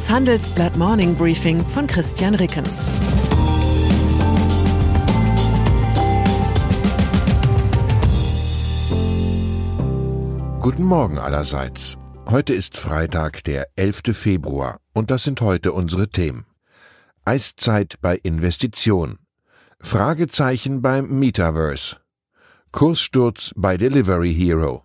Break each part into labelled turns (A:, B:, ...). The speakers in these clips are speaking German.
A: Das Handelsblatt Morning Briefing von Christian Rickens.
B: Guten Morgen allerseits. Heute ist Freitag, der 11. Februar, und das sind heute unsere Themen. Eiszeit bei Investition. Fragezeichen beim Metaverse. Kurssturz bei Delivery Hero.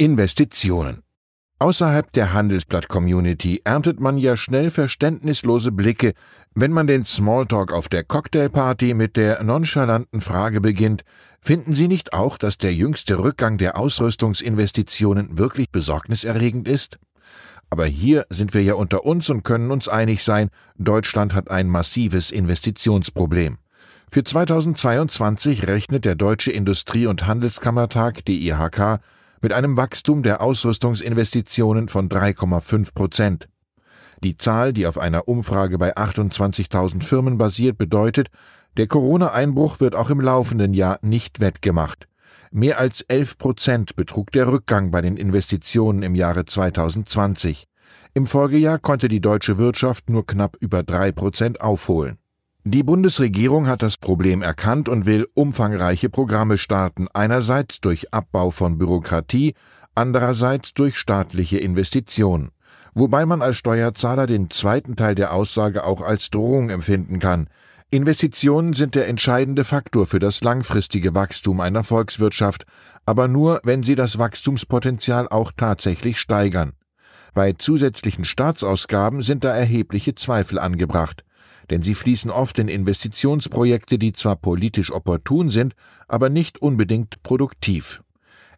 B: Investitionen. Außerhalb der Handelsblatt-Community erntet man ja schnell verständnislose Blicke, wenn man den Smalltalk auf der Cocktailparty mit der nonchalanten Frage beginnt, finden Sie nicht auch, dass der jüngste Rückgang der Ausrüstungsinvestitionen wirklich besorgniserregend ist? Aber hier sind wir ja unter uns und können uns einig sein, Deutschland hat ein massives Investitionsproblem. Für 2022 rechnet der Deutsche Industrie- und Handelskammertag, DIHK, mit einem Wachstum der Ausrüstungsinvestitionen von 3,5 Prozent. Die Zahl, die auf einer Umfrage bei 28.000 Firmen basiert, bedeutet, der Corona-Einbruch wird auch im laufenden Jahr nicht wettgemacht. Mehr als 11 Prozent betrug der Rückgang bei den Investitionen im Jahre 2020. Im Folgejahr konnte die deutsche Wirtschaft nur knapp über drei Prozent aufholen. Die Bundesregierung hat das Problem erkannt und will umfangreiche Programme starten, einerseits durch Abbau von Bürokratie, andererseits durch staatliche Investitionen. Wobei man als Steuerzahler den zweiten Teil der Aussage auch als Drohung empfinden kann. Investitionen sind der entscheidende Faktor für das langfristige Wachstum einer Volkswirtschaft, aber nur, wenn sie das Wachstumspotenzial auch tatsächlich steigern. Bei zusätzlichen Staatsausgaben sind da erhebliche Zweifel angebracht denn sie fließen oft in Investitionsprojekte, die zwar politisch opportun sind, aber nicht unbedingt produktiv.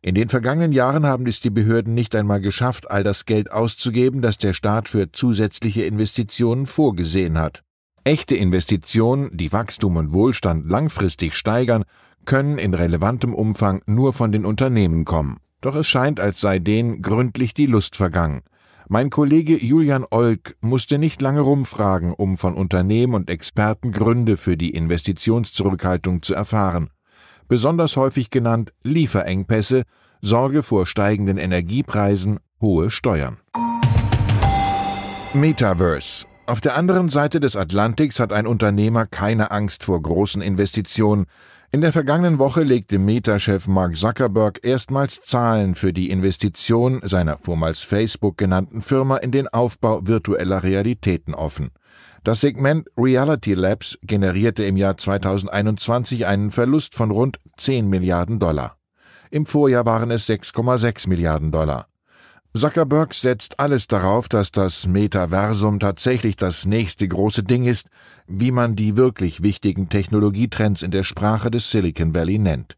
B: In den vergangenen Jahren haben es die Behörden nicht einmal geschafft, all das Geld auszugeben, das der Staat für zusätzliche Investitionen vorgesehen hat. Echte Investitionen, die Wachstum und Wohlstand langfristig steigern, können in relevantem Umfang nur von den Unternehmen kommen. Doch es scheint, als sei denen gründlich die Lust vergangen. Mein Kollege Julian Olk musste nicht lange rumfragen, um von Unternehmen und Experten Gründe für die Investitionszurückhaltung zu erfahren. Besonders häufig genannt Lieferengpässe, Sorge vor steigenden Energiepreisen, hohe Steuern. Metaverse. Auf der anderen Seite des Atlantiks hat ein Unternehmer keine Angst vor großen Investitionen. In der vergangenen Woche legte Meta-Chef Mark Zuckerberg erstmals Zahlen für die Investition seiner vormals Facebook genannten Firma in den Aufbau virtueller Realitäten offen. Das Segment Reality Labs generierte im Jahr 2021 einen Verlust von rund 10 Milliarden Dollar. Im Vorjahr waren es 6,6 Milliarden Dollar. Zuckerberg setzt alles darauf, dass das Metaversum tatsächlich das nächste große Ding ist, wie man die wirklich wichtigen Technologietrends in der Sprache des Silicon Valley nennt.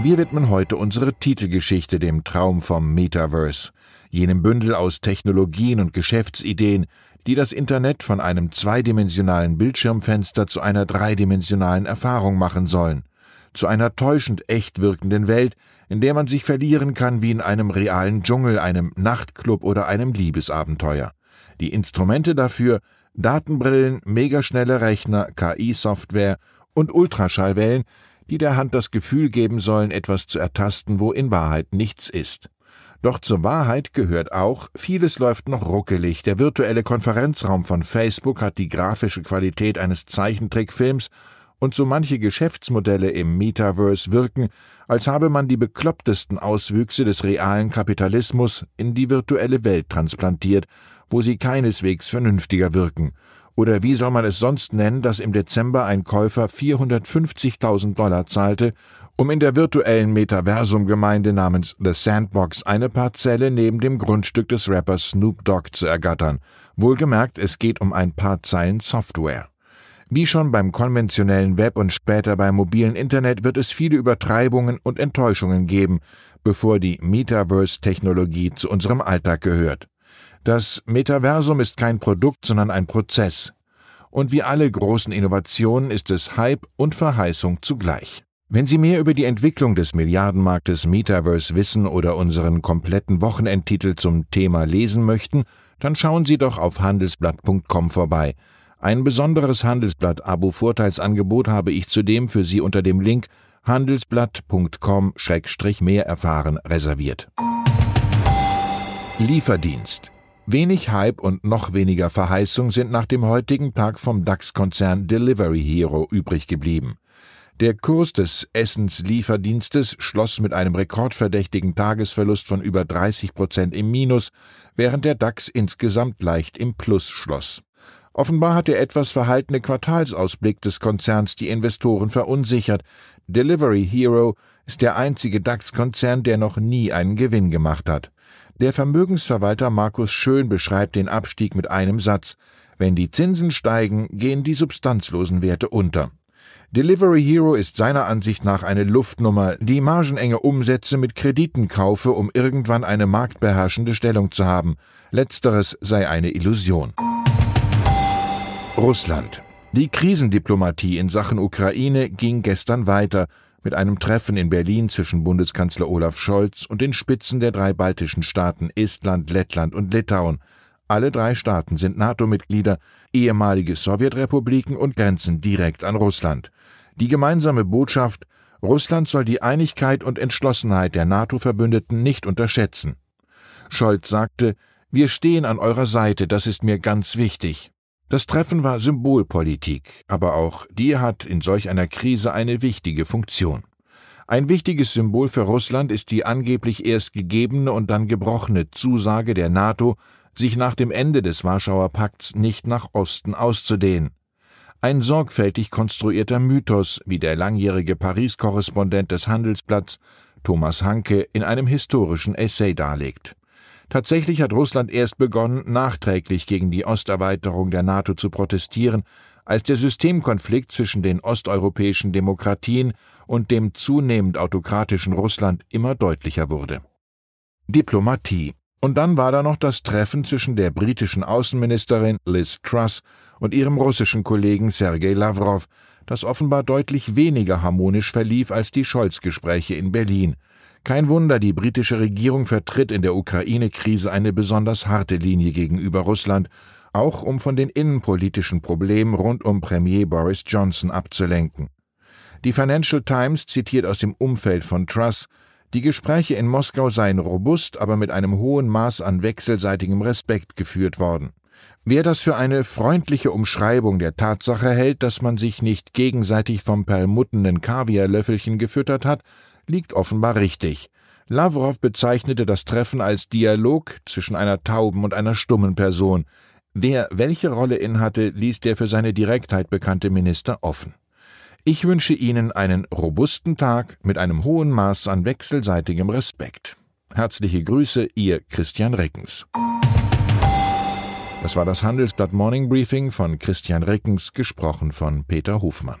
B: Wir widmen heute unsere Titelgeschichte dem Traum vom Metaverse, jenem Bündel aus Technologien und Geschäftsideen, die das Internet von einem zweidimensionalen Bildschirmfenster zu einer dreidimensionalen Erfahrung machen sollen, zu einer täuschend echt wirkenden Welt, in der man sich verlieren kann wie in einem realen Dschungel, einem Nachtclub oder einem Liebesabenteuer. Die Instrumente dafür Datenbrillen, megaschnelle Rechner, KI-Software und Ultraschallwellen, die der Hand das Gefühl geben sollen, etwas zu ertasten, wo in Wahrheit nichts ist. Doch zur Wahrheit gehört auch, vieles läuft noch ruckelig. Der virtuelle Konferenzraum von Facebook hat die grafische Qualität eines Zeichentrickfilms und so manche Geschäftsmodelle im Metaverse wirken, als habe man die beklopptesten Auswüchse des realen Kapitalismus in die virtuelle Welt transplantiert, wo sie keineswegs vernünftiger wirken. Oder wie soll man es sonst nennen, dass im Dezember ein Käufer 450.000 Dollar zahlte, um in der virtuellen Metaversum-Gemeinde namens The Sandbox eine Parzelle neben dem Grundstück des Rappers Snoop Dogg zu ergattern. Wohlgemerkt, es geht um ein paar Zeilen Software. Wie schon beim konventionellen Web und später beim mobilen Internet wird es viele Übertreibungen und Enttäuschungen geben, bevor die Metaverse-Technologie zu unserem Alltag gehört. Das Metaversum ist kein Produkt, sondern ein Prozess. Und wie alle großen Innovationen ist es Hype und Verheißung zugleich. Wenn Sie mehr über die Entwicklung des Milliardenmarktes Metaverse wissen oder unseren kompletten Wochenendtitel zum Thema lesen möchten, dann schauen Sie doch auf handelsblatt.com vorbei. Ein besonderes Handelsblatt-Abo-Vorteilsangebot habe ich zudem für Sie unter dem Link handelsblatt.com-mehr erfahren reserviert. Lieferdienst. Wenig Hype und noch weniger Verheißung sind nach dem heutigen Tag vom DAX-Konzern Delivery Hero übrig geblieben. Der Kurs des Essenslieferdienstes schloss mit einem rekordverdächtigen Tagesverlust von über 30 Prozent im Minus, während der DAX insgesamt leicht im Plus schloss. Offenbar hat der etwas verhaltene Quartalsausblick des Konzerns die Investoren verunsichert. Delivery Hero ist der einzige DAX-Konzern, der noch nie einen Gewinn gemacht hat. Der Vermögensverwalter Markus Schön beschreibt den Abstieg mit einem Satz. Wenn die Zinsen steigen, gehen die substanzlosen Werte unter. Delivery Hero ist seiner Ansicht nach eine Luftnummer, die margenenge Umsätze mit Krediten kaufe, um irgendwann eine marktbeherrschende Stellung zu haben. Letzteres sei eine Illusion. Russland. Die Krisendiplomatie in Sachen Ukraine ging gestern weiter mit einem Treffen in Berlin zwischen Bundeskanzler Olaf Scholz und den Spitzen der drei baltischen Staaten Estland, Lettland und Litauen. Alle drei Staaten sind NATO-Mitglieder, ehemalige Sowjetrepubliken und grenzen direkt an Russland. Die gemeinsame Botschaft Russland soll die Einigkeit und Entschlossenheit der NATO-Verbündeten nicht unterschätzen. Scholz sagte, wir stehen an eurer Seite, das ist mir ganz wichtig. Das Treffen war Symbolpolitik, aber auch die hat in solch einer Krise eine wichtige Funktion. Ein wichtiges Symbol für Russland ist die angeblich erst gegebene und dann gebrochene Zusage der NATO, sich nach dem Ende des Warschauer Pakts nicht nach Osten auszudehnen. Ein sorgfältig konstruierter Mythos, wie der langjährige Paris-Korrespondent des Handelsblatts Thomas Hanke in einem historischen Essay darlegt. Tatsächlich hat Russland erst begonnen, nachträglich gegen die Osterweiterung der NATO zu protestieren, als der Systemkonflikt zwischen den osteuropäischen Demokratien und dem zunehmend autokratischen Russland immer deutlicher wurde. Diplomatie. Und dann war da noch das Treffen zwischen der britischen Außenministerin Liz Truss und ihrem russischen Kollegen Sergei Lavrov, das offenbar deutlich weniger harmonisch verlief als die Scholz-Gespräche in Berlin – kein Wunder, die britische Regierung vertritt in der Ukraine-Krise eine besonders harte Linie gegenüber Russland, auch um von den innenpolitischen Problemen rund um Premier Boris Johnson abzulenken. Die Financial Times zitiert aus dem Umfeld von Truss, die Gespräche in Moskau seien robust, aber mit einem hohen Maß an wechselseitigem Respekt geführt worden. Wer das für eine freundliche Umschreibung der Tatsache hält, dass man sich nicht gegenseitig vom perlmuttenen Kaviarlöffelchen gefüttert hat, liegt offenbar richtig. Lavrov bezeichnete das Treffen als Dialog zwischen einer tauben und einer stummen Person. Wer welche Rolle innehatte, ließ der für seine Direktheit bekannte Minister offen. Ich wünsche Ihnen einen robusten Tag mit einem hohen Maß an wechselseitigem Respekt. Herzliche Grüße, Ihr Christian Reckens. Das war das Handelsblatt Morning Briefing von Christian Reckens, gesprochen von Peter Hofmann.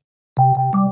C: you